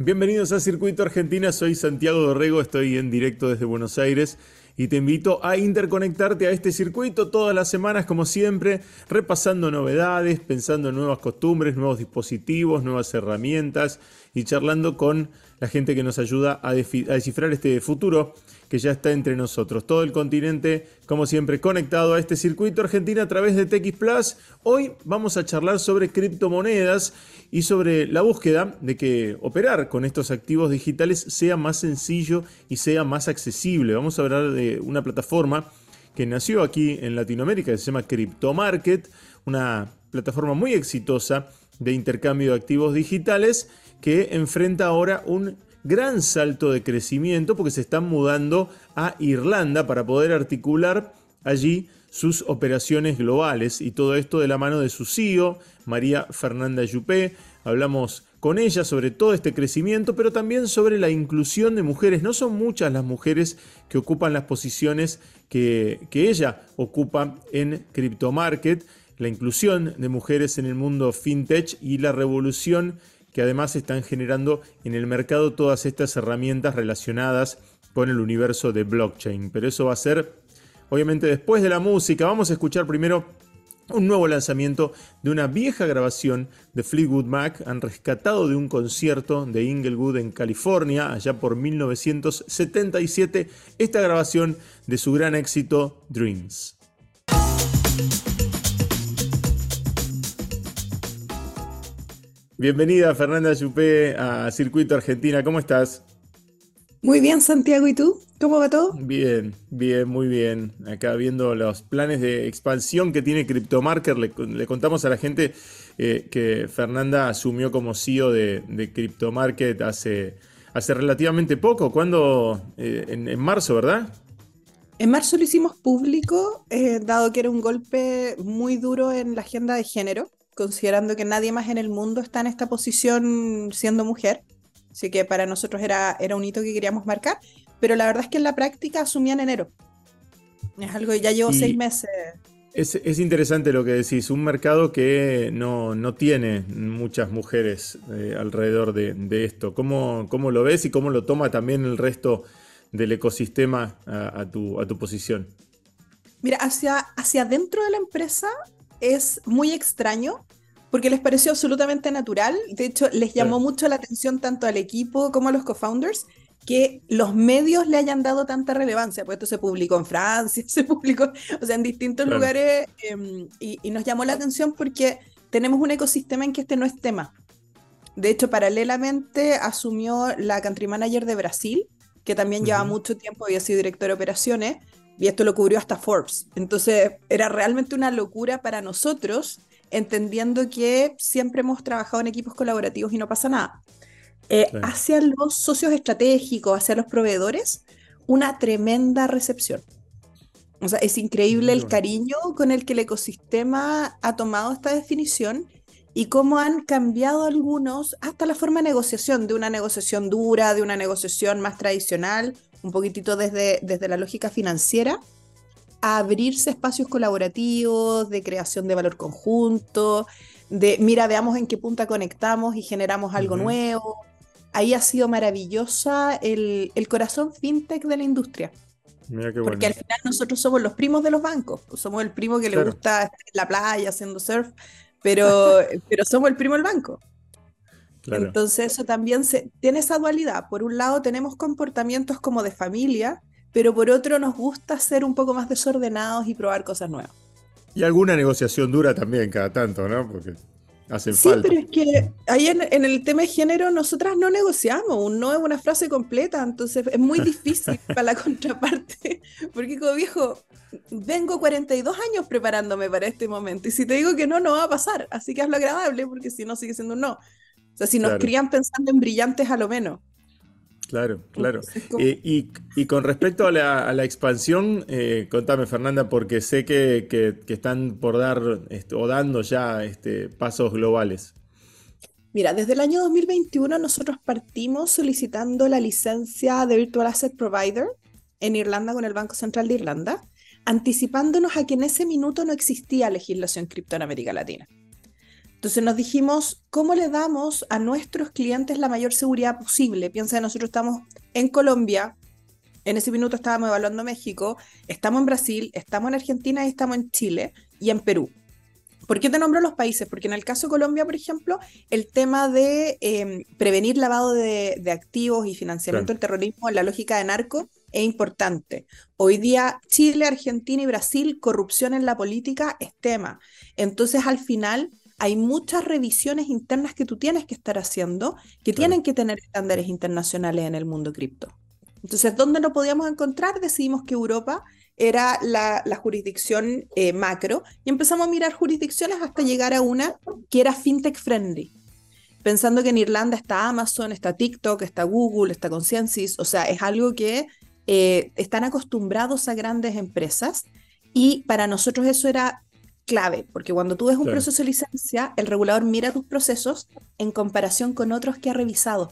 Bienvenidos a Circuito Argentina, soy Santiago Dorrego, estoy en directo desde Buenos Aires y te invito a interconectarte a este circuito todas las semanas como siempre, repasando novedades, pensando en nuevas costumbres, nuevos dispositivos, nuevas herramientas y charlando con la gente que nos ayuda a, descifrar este futuro que ya está entre nosotros. Todo el continente, como siempre, conectado a este circuito argentino a través de TX Plus. Hoy vamos a charlar sobre criptomonedas y sobre la búsqueda de que operar con estos activos digitales sea más sencillo y sea más accesible. Vamos a hablar de una plataforma que nació aquí en Latinoamérica, que se llama CryptoMarket, una plataforma muy exitosa de intercambio de activos digitales que enfrenta ahora un gran salto de crecimiento porque se están mudando a Irlanda para poder articular allí sus operaciones globales y todo esto de la mano de su CEO, María Fernanda Juppé. Hablamos con ella sobre todo este crecimiento, pero también sobre la inclusión de mujeres. No son muchas las mujeres que ocupan las posiciones que, que ella ocupa en Crypto Market, la inclusión de mujeres en el mundo fintech y la revolución que además están generando en el mercado todas estas herramientas relacionadas con el universo de blockchain. Pero eso va a ser, obviamente, después de la música. Vamos a escuchar primero un nuevo lanzamiento de una vieja grabación de Fleetwood Mac. Han rescatado de un concierto de Inglewood en California, allá por 1977, esta grabación de su gran éxito Dreams. Bienvenida Fernanda Chupé a Circuito Argentina, ¿cómo estás? Muy bien, Santiago, ¿y tú? ¿Cómo va todo? Bien, bien, muy bien. Acá viendo los planes de expansión que tiene CryptoMarker, le, le contamos a la gente eh, que Fernanda asumió como CEO de, de CryptoMarket hace, hace relativamente poco, ¿cuándo? Eh, en, marzo, ¿verdad? En marzo lo hicimos público, eh, dado que era un golpe muy duro en la agenda de género considerando que nadie más en el mundo está en esta posición siendo mujer. Así que para nosotros era, era un hito que queríamos marcar, pero la verdad es que en la práctica asumía en enero. Es algo que ya llevo seis meses. Es, interesante lo que decís, un mercado que no, tiene muchas mujeres eh, alrededor de, esto. ¿Cómo, ¿Cómo, lo ves y cómo lo toma también el resto del ecosistema a, tu, a tu posición? Mira, hacia, hacia dentro de la empresa es muy extraño porque les pareció absolutamente natural. De hecho, les llamó mucho la atención tanto al equipo como a los co-founders que los medios le hayan dado tanta relevancia, pues esto se publicó en Francia, se publicó, o sea, en distintos lugares, em, y, nos llamó la atención porque tenemos un ecosistema en que este no es tema. De hecho, paralelamente asumió la country manager de Brasil, que también lleva mucho tiempo, había sido director de operaciones, y esto lo cubrió hasta Forbes. Entonces era realmente una locura para nosotros, entendiendo que siempre hemos trabajado en equipos colaborativos y no pasa nada. Eh, hacia los socios estratégicos, hacia los proveedores, una tremenda recepción. O sea, es increíble el cariño con el que el ecosistema ha tomado esta definición y cómo han cambiado algunos hasta la forma de negociación, de una negociación dura, de una negociación más tradicional, un poquitito desde, desde la lógica financiera, a abrirse espacios colaborativos, de creación de valor conjunto, de mira, veamos en qué punta conectamos y generamos algo nuevo. Ahí ha sido maravillosa el, el corazón fintech de la industria. Porque al final nosotros somos los primos de los bancos, somos el primo que le gusta estar en la playa haciendo surf, pero, pero somos el primo del banco. Entonces eso también se, tiene esa dualidad. Por un lado tenemos comportamientos como de familia, pero por otro nos gusta ser un poco más desordenados y probar cosas nuevas. Y alguna negociación dura también cada tanto, ¿no? Porque hacen sí, falta. pero es que ahí en, el tema de género nosotras no negociamos, un no es una frase completa, entonces es muy difícil para la contraparte, porque como viejo, vengo 42 años preparándome para este momento y si te digo que no, no va a pasar, así que hazlo agradable porque si no sigue siendo un no. O sea, si nos crían pensando en brillantes a lo menos. Claro, claro. Eh, y, con respecto a la, expansión, eh, contame Fernanda, porque sé que, están por dar este, o dando ya este, pasos globales. Mira, desde el año 2021 nosotros partimos solicitando la licencia de Virtual Asset Provider en Irlanda con el Banco Central de Irlanda, anticipándonos a que en ese minuto no existía legislación cripto en América Latina. Entonces nos dijimos, ¿cómo le damos a nuestros clientes la mayor seguridad posible? Piensa, nosotros estamos en Colombia, en ese minuto estábamos evaluando México, estamos en Brasil, estamos en Argentina y estamos en Chile y en Perú. ¿Por qué te nombro los países? Porque en el caso de Colombia, por ejemplo, el tema de em, prevenir lavado de, activos y financiamiento del terrorismo en la lógica de narco es importante. Hoy día Chile, Argentina y Brasil, corrupción en la política es tema. Entonces, al final, hay muchas revisiones internas que tú tienes que estar haciendo que tienen que tener estándares internacionales en el mundo cripto. Entonces, ¿dónde lo podíamos encontrar? Decidimos que Europa era la, jurisdicción eh, macro y empezamos a mirar jurisdicciones hasta llegar a una que era fintech friendly. Pensando que en Irlanda está Amazon, está TikTok, está Google, está Consciences, o sea, es algo que eh, están acostumbrados a grandes empresas y para nosotros eso era clave, porque cuando tú ves un proceso de licencia, el regulador mira tus procesos en comparación con otros que ha revisado.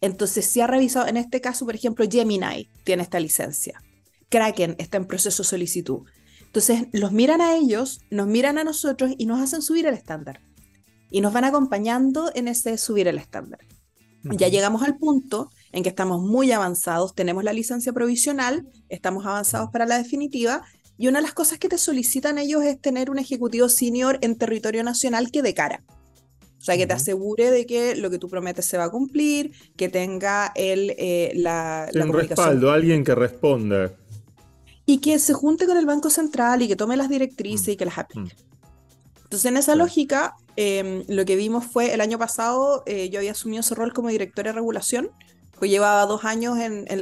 Entonces, si ha revisado, en este caso, por ejemplo, Gemini tiene esta licencia. Kraken está en proceso de solicitud. Entonces, los miran a ellos, nos miran a nosotros y nos hacen subir el estándar. Y nos van acompañando en ese subir el estándar. Ya llegamos al punto en que estamos muy avanzados, tenemos la licencia provisional, estamos avanzados para la definitiva, y una de las cosas que te solicitan ellos es tener un ejecutivo senior en territorio nacional que de cara. O sea, que te asegure de que lo que tú prometes se va a cumplir, que tenga el, eh, la, un respaldo, alguien que responda. Y que se junte con el Banco Central y que tome las directrices y que las mm. aplique. Entonces, en esa lógica, em, lo que vimos fue el año pasado, eh, yo había asumido ese rol como directora de regulación, llevaba dos años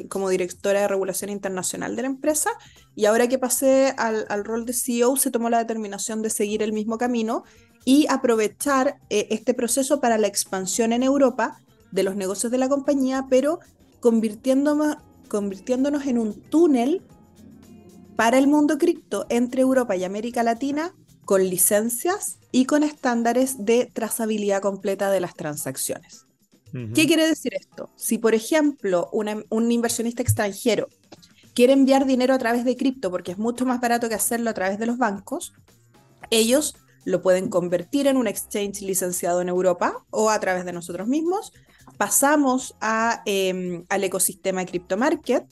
como directora de regulación internacional de la empresa, y ahora que pasé al, rol de CEO, se tomó la determinación de seguir el mismo camino y aprovechar eh, este proceso para la expansión en Europa de los negocios de la compañía, pero convirtiéndonos en un túnel para el mundo cripto entre Europa y América Latina con licencias y con estándares de trazabilidad completa de las transacciones. ¿Qué quiere decir esto? Si, por ejemplo, un inversionista extranjero quiere enviar dinero a través de cripto porque es mucho más barato que hacerlo a través de los bancos, ellos lo pueden convertir en un exchange licenciado en Europa o a través de nosotros mismos. Pasamos a, em, al ecosistema CryptoMarket,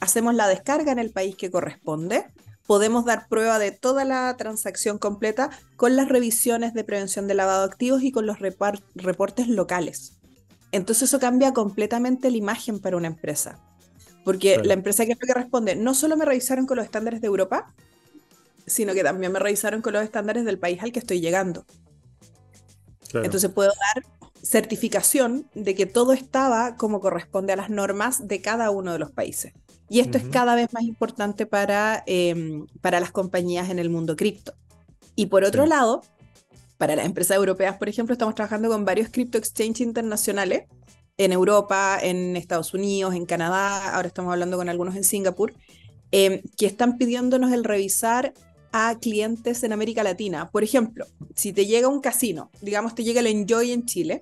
hacemos la descarga en el país que corresponde, podemos dar prueba de toda la transacción completa con las revisiones de prevención de lavado de activos y con los reportes locales. Entonces eso cambia completamente la imagen para una empresa. Porque la empresa que es lo que responde, no solo me revisaron con los estándares de Europa, sino que también me revisaron con los estándares del país al que estoy llegando. Entonces puedo dar certificación de que todo estaba como corresponde a las normas de cada uno de los países. Y esto es cada vez más importante para, em, para las compañías en el mundo cripto. Y por otro lado, para las empresas europeas, por ejemplo, estamos trabajando con varios crypto exchange internacionales en Europa, en Estados Unidos, en Canadá, ahora estamos hablando con algunos en Singapur, em, que están pidiéndonos el revisar a clientes en América Latina. Por ejemplo, si te llega un casino, digamos te llega el Enjoy en Chile,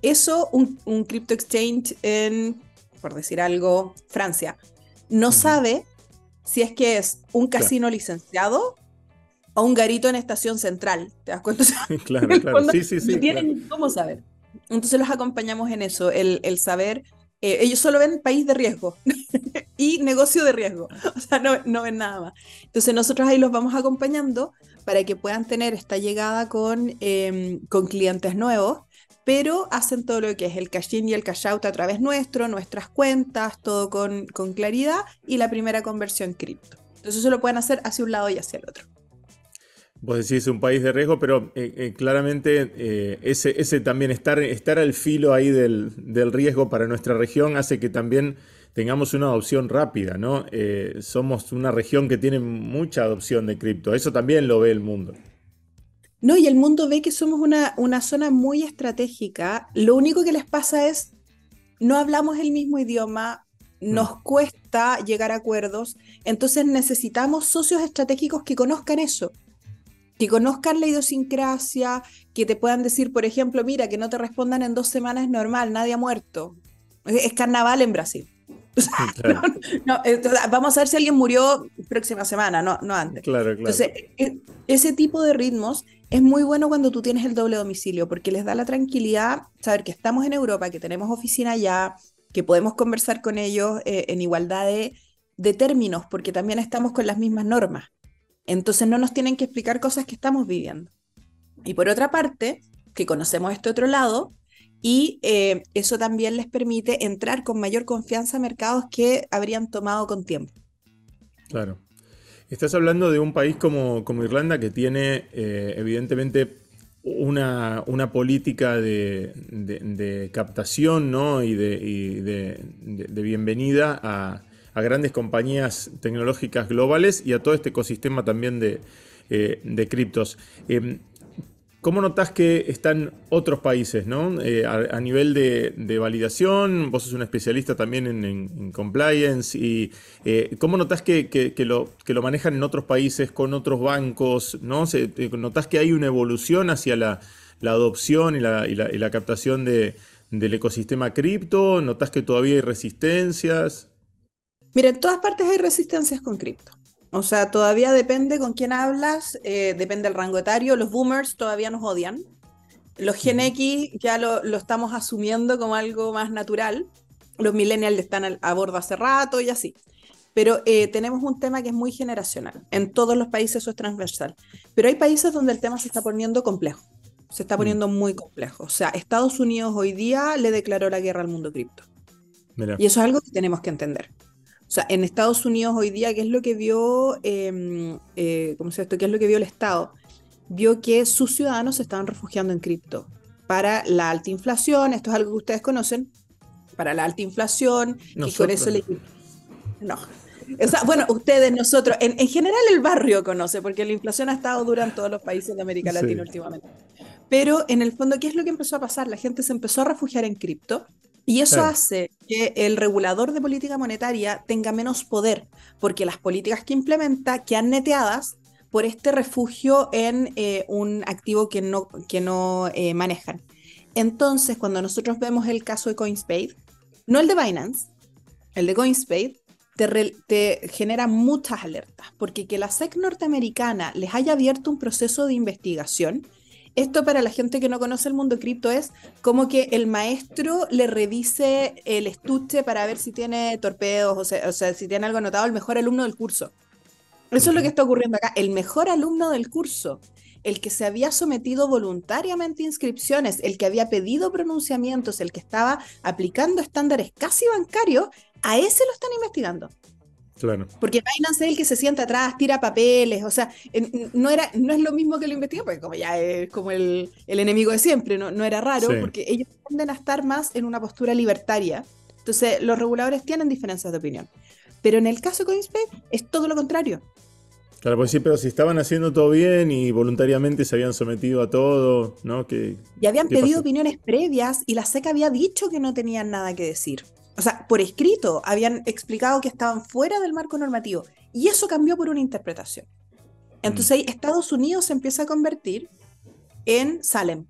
eso un, un crypto exchange en, por decir algo, Francia, no sabe si es que es un casino licenciado o un garito en estación central. ¿Te das cuenta? claro, claro. Sí, sí, sí. tienen cómo saber. Entonces los acompañamos en eso, el, el saber eh, ellos solo ven país de riesgo y negocio de riesgo, o sea, no, no, ven nada más. Entonces nosotros ahí los vamos acompañando para que puedan tener esta llegada con, em, con clientes nuevos, pero hacen todo lo que es el cash in y el cash out a través nuestro, nuestras cuentas, todo con, con claridad y la primera conversión cripto. Entonces eso lo pueden hacer hacia un lado y hacia el otro. Vos decís un país de riesgo, pero eh, eh, claramente eh, ese, ese, también estar, estar al filo ahí del, riesgo para nuestra región hace que también tengamos una adopción rápida, ¿no? somos una región que tiene mucha adopción de cripto, eso también lo ve el mundo. No, y el mundo ve que somos una, una zona muy estratégica. Lo único que les pasa es, no hablamos el mismo idioma, nos mm. cuesta llegar a acuerdos, entonces necesitamos socios estratégicos que conozcan eso que conozcan la idiosincrasia, que te puedan decir, por ejemplo, mira, que no te respondan en dos semanas es normal, nadie ha muerto. Es, carnaval en Brasil. vamos a ver si alguien murió próxima semana, no, no antes. Claro, claro. Entonces, e, ese tipo de ritmos es muy bueno cuando tú tienes el doble domicilio, porque les da la tranquilidad saber que estamos en Europa, que tenemos oficina allá, que podemos conversar con ellos eh, en igualdad de, de términos, porque también estamos con las mismas normas. Entonces no nos tienen que explicar cosas que estamos viviendo. Y por otra parte, que conocemos este otro lado, y eh, eso también les permite entrar con mayor confianza a mercados que habrían tomado con tiempo. Claro. Estás hablando de un país como, como Irlanda que tiene eh, evidentemente una, una política de, captación ¿no? y, de, de, bienvenida a, a, grandes compañías tecnológicas globales y a todo este ecosistema también de, eh, criptos. Em, ¿Cómo notas que están otros países, ¿no? Eh, a, nivel de, validación, vos sos un especialista también en, compliance, y eh, ¿cómo notas que, lo, manejan en otros países con otros bancos, ¿no? Se, ¿Notás que hay una evolución hacia la, adopción y la, y la captación del ecosistema cripto? ¿Notas que todavía hay resistencias? Mira, en todas partes hay resistencias con cripto. O sea, todavía depende con quién hablas, eh, depende del rango etario. Los boomers todavía nos odian. Los Gen X ya lo, estamos asumiendo como algo más natural. Los millennials están a bordo hace rato y así. Pero eh, tenemos un tema que es muy generacional. En todos los países eso es transversal. Pero hay países donde el tema se está poniendo complejo. Se está mm. poniendo muy complejo. O sea, Estados Unidos hoy día le declaró la guerra al mundo cripto. Y eso es algo que tenemos que entender. O sea, en Estados Unidos hoy día, ¿qué es lo que vio, em, eh, ¿cómo se esto? ¿Qué es lo que vio el Estado? Vio que sus ciudadanos se estaban refugiando en cripto para la alta inflación, esto es algo que ustedes conocen, para la alta inflación, y con eso le... No. O sea, bueno, ustedes, nosotros, en, general el barrio conoce, porque la inflación ha estado dura en todos los países de América Latina últimamente. Pero en el fondo, ¿qué es lo que empezó a pasar? La gente se empezó a refugiar en cripto y eso hace que el regulador de política monetaria tenga menos poder, porque las políticas que implementa quedan neteadas por este refugio en eh, un activo que no, que no eh, manejan. Entonces, cuando nosotros vemos el caso de CoinSpade, no el de Binance, el de CoinSpade, te, te, genera muchas alertas, porque que la SEC norteamericana les haya abierto un proceso de investigación esto para la gente que no conoce el mundo cripto es como que el maestro le revise el estuche para ver si tiene torpedos, o sea, o sea si tiene algo anotado, el mejor alumno del curso. Eso es lo que está ocurriendo acá. El mejor alumno del curso, el que se había sometido voluntariamente a inscripciones, el que había pedido pronunciamientos, el que estaba aplicando estándares casi bancarios, a ese lo están investigando. Porque Binance es el que se sienta atrás, tira papeles, o sea, no, era, no es lo mismo que lo investigó, porque como ya es como el, enemigo de siempre, no, no era raro, porque ellos tienden a estar más en una postura libertaria. Entonces, los reguladores tienen diferencias de opinión. Pero en el caso de CoinSpace es todo lo contrario. Claro, pues sí, pero si estaban haciendo todo bien y voluntariamente se habían sometido a todo, ¿no? Que, y habían pedido opiniones previas y la SEC había dicho que no tenían nada que decir o sea, por escrito habían explicado que estaban fuera del marco normativo y eso cambió por una interpretación. Entonces ahí Estados Unidos se empieza a convertir en Salem.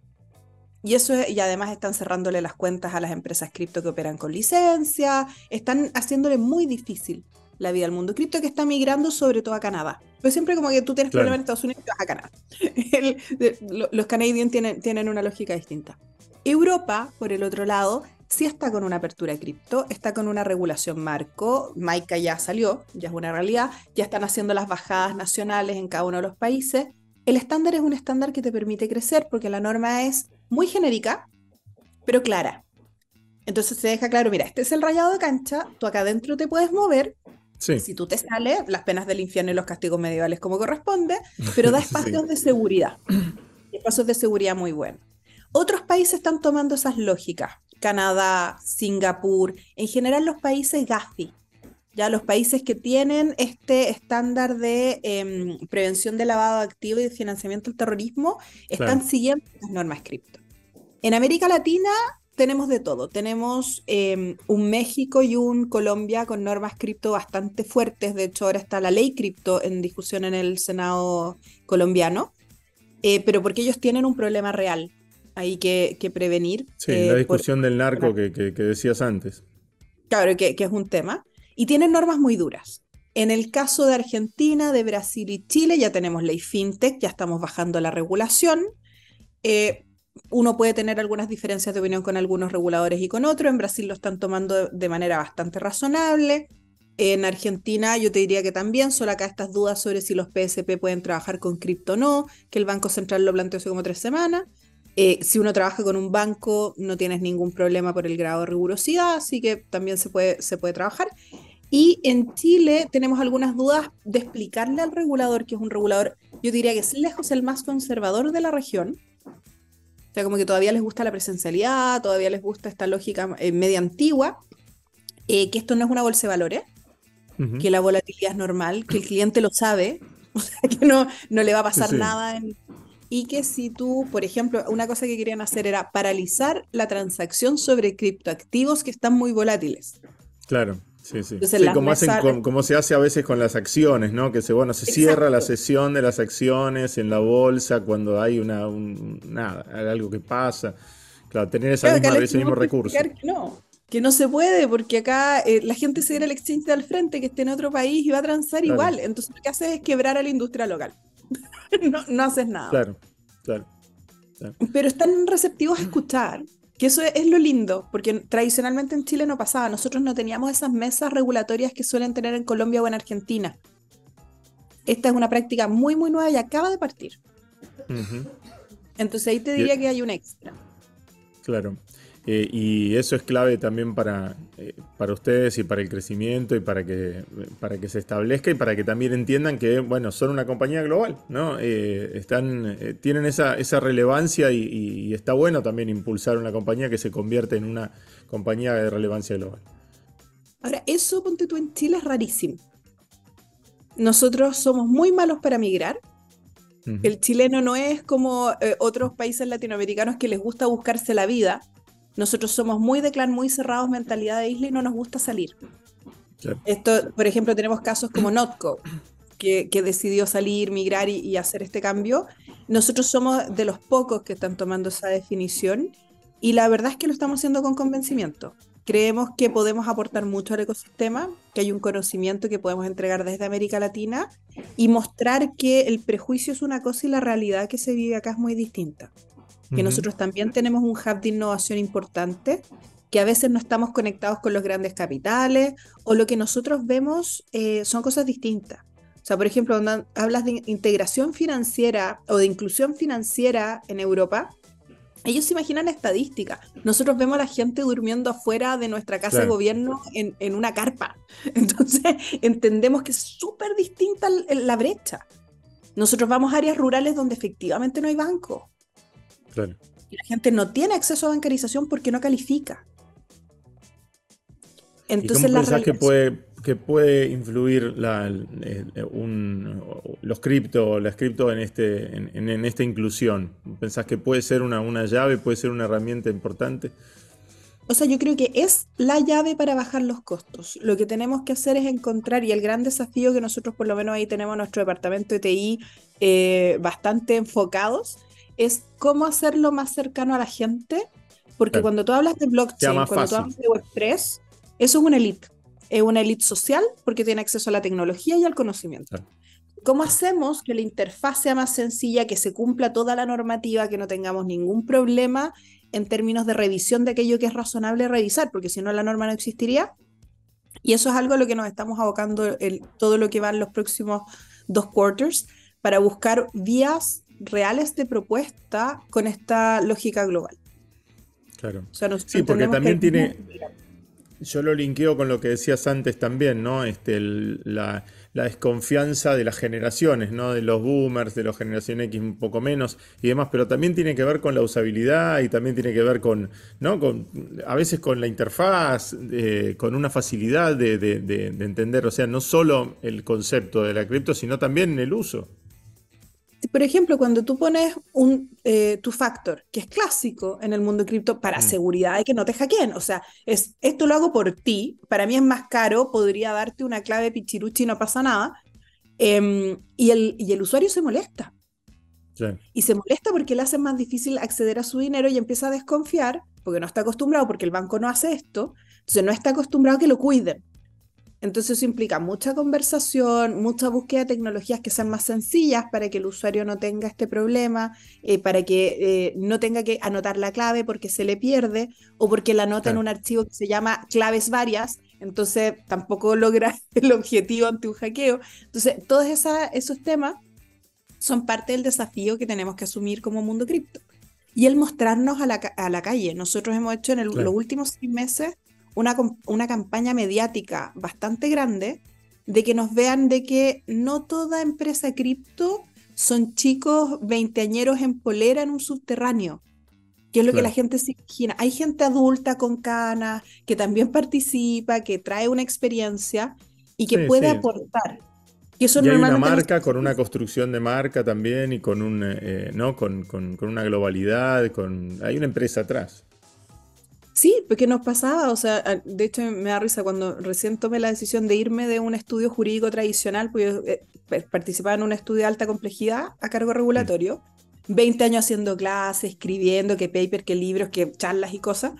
Y eso y además están cerrándole las cuentas a las empresas cripto que operan con licencia, están haciéndole muy difícil la vida al mundo cripto que está migrando sobre todo a Canadá. Pues siempre como que tú tienes problemas en Estados Unidos y vas a Canadá. los canadienses tienen, tienen una lógica distinta. Europa, por el otro lado, sí está con una apertura de cripto, está con una regulación marco, MICA ya salió, ya es una realidad, ya están haciendo las bajadas nacionales en cada uno de los países. El estándar es un estándar que te permite crecer porque la norma es muy genérica, pero clara. Entonces se deja claro, mira, este es el rayado de cancha, tú acá adentro te puedes mover, Si tú te sales, las penas del infierno y los castigos medievales como corresponde, pero da espacios de seguridad. Espacios de seguridad muy buenos. Otros países están tomando esas lógicas. Canadá, Singapur, en general los países GAFI, ya los países que tienen este estándar de em, prevención de lavado activo y de financiamiento del terrorismo, están siguiendo las normas cripto. En América Latina tenemos de todo. Tenemos em, un México y un Colombia con normas cripto bastante fuertes. De hecho, ahora está la ley cripto en discusión en el Senado colombiano. Eh, pero porque ellos tienen un problema real hay que, prevenir. Sí, la eh, discusión del narco que, decías antes. Claro, que, es un tema. Y tienen normas muy duras. En el caso de Argentina, de Brasil y Chile, ya tenemos ley fintech, ya estamos bajando la regulación. Eh, uno puede tener algunas diferencias de opinión con algunos reguladores y con otros. En Brasil lo están tomando de manera bastante razonable. En Argentina yo te diría que también, solo acá estas dudas sobre si los PSP pueden trabajar con cripto o no, que el Banco Central lo planteó hace como tres semanas. Eh, si uno trabaja con un banco no tienes ningún problema por el grado de rigurosidad, así que también se puede, se puede trabajar. Y en Chile tenemos algunas dudas de explicarle al regulador, que es un regulador, yo diría que es lejos el más conservador de la región, o sea, como que todavía les gusta la presencialidad, todavía les gusta esta lógica eh, media antigua, eh, que esto no es una bolsa de valores, que la volatilidad es normal, que el cliente lo sabe, o sea, que no, no le va a pasar nada. Y que si tú, por ejemplo, una cosa que querían hacer era paralizar la transacción sobre criptoactivos que están muy volátiles. Claro. Sí, sí. como, hacen como se hace a veces con las acciones, ¿no? Que se, bueno, se cierra la sesión de las acciones en la bolsa cuando hay una, nada, algo que pasa. Claro, tener esa misma, ese mismo recurso. Que no, que no se puede, porque acá eh, la gente se viene al exchange al frente, que esté en otro país y va a transar igual. Entonces lo que hace es quebrar a la industria local. no, no haces nada. Claro, claro. Pero están receptivos a escuchar. Que eso es, lo lindo, porque tradicionalmente en Chile no pasaba. Nosotros no teníamos esas mesas regulatorias que suelen tener en Colombia o en Argentina. Esta es una práctica muy, muy nueva y acaba de partir. Entonces ahí te diría que hay un extra. Claro. Eh, y eso es clave también para, eh, para ustedes y para el crecimiento y para que, para que se establezca y para que también entiendan que, bueno, son una compañía global, ¿no? Eh, están, tienen esa, esa relevancia y, está bueno también impulsar una compañía que se convierte en una compañía de relevancia global. Ahora, eso, ponte tú en Chile, es rarísimo. Nosotros somos muy malos para migrar. El chileno no es como otros países latinoamericanos que les gusta buscarse la vida nosotros somos muy de clan, muy cerrados, mentalidad de isla y no nos gusta salir. Esto, por ejemplo, tenemos casos como Notco, que, que decidió salir, migrar y, hacer este cambio. Nosotros somos de los pocos que están tomando esa definición y la verdad es que lo estamos haciendo con convencimiento. Creemos que podemos aportar mucho al ecosistema, que hay un conocimiento que podemos entregar desde América Latina y mostrar que el prejuicio es una cosa y la realidad que se vive acá es muy distinta que nosotros también tenemos un hub de innovación importante, que a veces no estamos conectados con los grandes capitales o lo que nosotros vemos eh, son cosas distintas. O sea, por ejemplo, cuando hablas de integración financiera o de inclusión financiera en Europa, ellos se imaginan estadística. Nosotros vemos a la gente durmiendo afuera de nuestra casa de gobierno en, en, una carpa. Entonces, entendemos que es súper distinta la brecha. Nosotros vamos a áreas rurales donde efectivamente no hay banco. Y la gente no tiene acceso a bancarización porque no califica. Entonces, ¿Y que puede, que puede influir los cripto, las cripto en, este, en, esta inclusión? ¿Pensás que puede ser una, una llave, puede ser una herramienta importante? O sea, yo creo que es la llave para bajar los costos. Lo que tenemos que hacer es encontrar, y el gran desafío que nosotros por lo menos ahí tenemos nuestro departamento de TI eh, bastante enfocados, es cómo hacerlo más cercano a la gente, porque cuando tú hablas de blockchain, cuando tú hablas de Web3, eso es una elite, es una elite social porque tiene acceso a la tecnología y al conocimiento. ¿Cómo hacemos que la interfaz sea más sencilla, que se cumpla toda la normativa, que no tengamos ningún problema en términos de revisión de aquello que es razonable revisar, porque si no la norma no existiría? Y eso es algo a lo que nos estamos abocando el, todo lo que va en los próximos dos quarters para buscar vías reales de propuesta con esta lógica global. Claro. sí, porque también tiene. Yo lo linkeo con lo que decías antes también, ¿no? Este, la, desconfianza de las generaciones, ¿no? De los boomers, de la generación X un poco menos y demás, pero también tiene que ver con la usabilidad y también tiene que ver con, ¿no? Con, a veces con la interfaz, eh, con una facilidad de, de entender, o sea, no solo el concepto de la cripto, sino también el uso por ejemplo, cuando tú pones un, eh, tu factor, que es clásico en el mundo cripto para mm. seguridad de que no te hackeen, o sea, es, esto lo hago por ti, para mí es más caro, podría darte una clave pichiruchi y no pasa nada, em, y, el, y el usuario se molesta. Y se molesta porque le hace más difícil acceder a su dinero y empieza a desconfiar porque no está acostumbrado, porque el banco no hace esto, entonces no está acostumbrado a que lo cuiden. Entonces eso implica mucha conversación, mucha búsqueda de tecnologías que sean más sencillas para que el usuario no tenga este problema, eh, para que eh, no tenga que anotar la clave porque se le pierde o porque la anota en un archivo que se llama claves varias, entonces tampoco logra el objetivo ante un hackeo. Entonces todos esos temas son parte del desafío que tenemos que asumir como mundo cripto. Y el mostrarnos a la, a la calle. Nosotros hemos hecho en los últimos seis meses una, una campaña mediática bastante grande de que nos vean de que no toda empresa cripto son chicos veinteañeros en polera en un subterráneo, que es lo que la gente se imagina. Hay gente adulta con canas que también participa, que trae una experiencia y que puede aportar. Y eso hay una marca con una construcción de marca también y con, un, eh, ¿no? Con, con, con, una globalidad, con, hay una empresa atrás. Sí, porque nos pasaba, o sea, de hecho me da risa cuando recién tomé la decisión de irme de un estudio jurídico tradicional, pues yo eh, participaba en un estudio de alta complejidad a cargo regulatorio, 20 años haciendo clases, escribiendo, que paper, que libros, que charlas y cosas,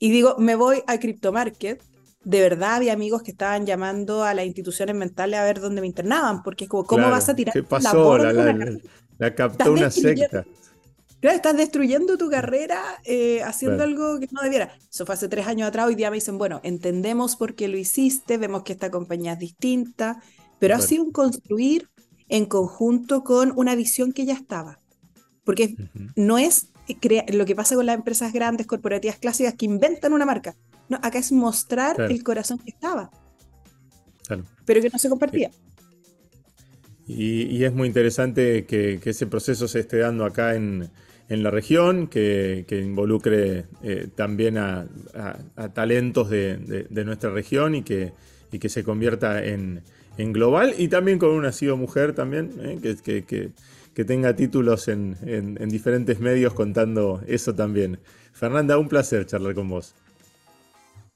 y digo, me voy a CryptoMarket, de verdad había amigos que estaban llamando a las instituciones mentales a ver dónde me internaban, porque es como, ¿cómo vas a tirar ¿qué pasó? La, la, la, captó una secta. Claro, estás destruyendo tu carrera eh, haciendo algo que no debiera. Eso fue hace tres años atrás. Hoy día me dicen, bueno, entendemos por qué lo hiciste, vemos que esta compañía es distinta, pero ha sido un construir en conjunto con una visión que ya estaba. Porque no es lo que pasa con las empresas grandes, corporativas clásicas que inventan una marca. No, acá es mostrar el corazón que estaba, pero que no se compartía. Y, es muy interesante que, ese proceso se esté dando acá en, en la región, que, involucre eh, también a, talentos de, nuestra región y que, que se convierta en, global y también con una nacido mujer también, eh, que, tenga títulos en, en diferentes medios contando eso también. Fernanda, un placer charlar con vos.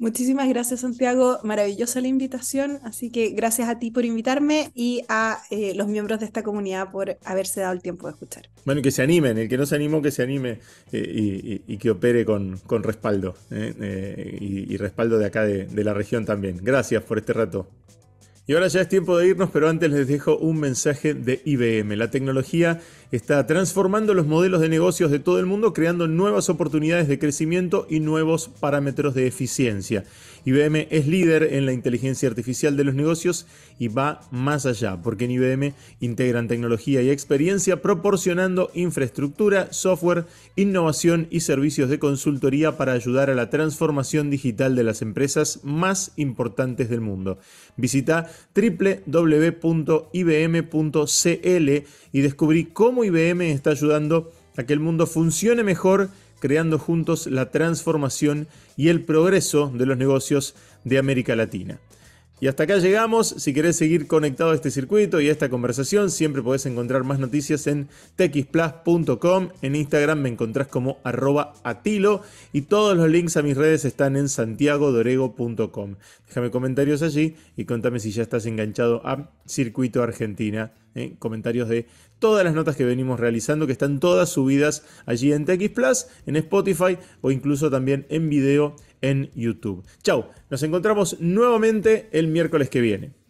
Muchísimas gracias, Santiago. Maravillosa la invitación. Así que gracias a ti por invitarme y a eh, los miembros de esta comunidad por haberse dado el tiempo de escuchar. Bueno, que se animen. El que no se animó, que se anime eh, y, que opere con, respaldo. Eh, y, respaldo de acá de la región también. Gracias por este rato. Y ahora ya es tiempo de irnos, pero antes les dejo un mensaje de IBM. La tecnología está transformando los modelos de negocios de todo el mundo, creando nuevas oportunidades de crecimiento y nuevos parámetros de eficiencia. IBM es líder en la inteligencia artificial de los negocios y va más allá, porque en IBM integran tecnología y experiencia proporcionando infraestructura, software, innovación y servicios de consultoría para ayudar a la transformación digital de las empresas más importantes del mundo. Visita www.ibm.cl y descubrí cómo IBM está ayudando a que el mundo funcione mejor creando juntos la transformación y el progreso de los negocios de América Latina. Y hasta acá llegamos. Si querés seguir conectado a este circuito y a esta conversación, siempre podés encontrar más noticias en texplus.com. En Instagram me encontrás como arroba atilo y todos los links a mis redes están en santiagodorego.com. Déjame comentarios allí y contame si ya estás enganchado a Circuito Argentina. ¿eh? Comentarios de todas las notas que venimos realizando, que están todas subidas allí en TX Plus, en Spotify o incluso también en video en YouTube. Chau, nos encontramos nuevamente el miércoles que viene.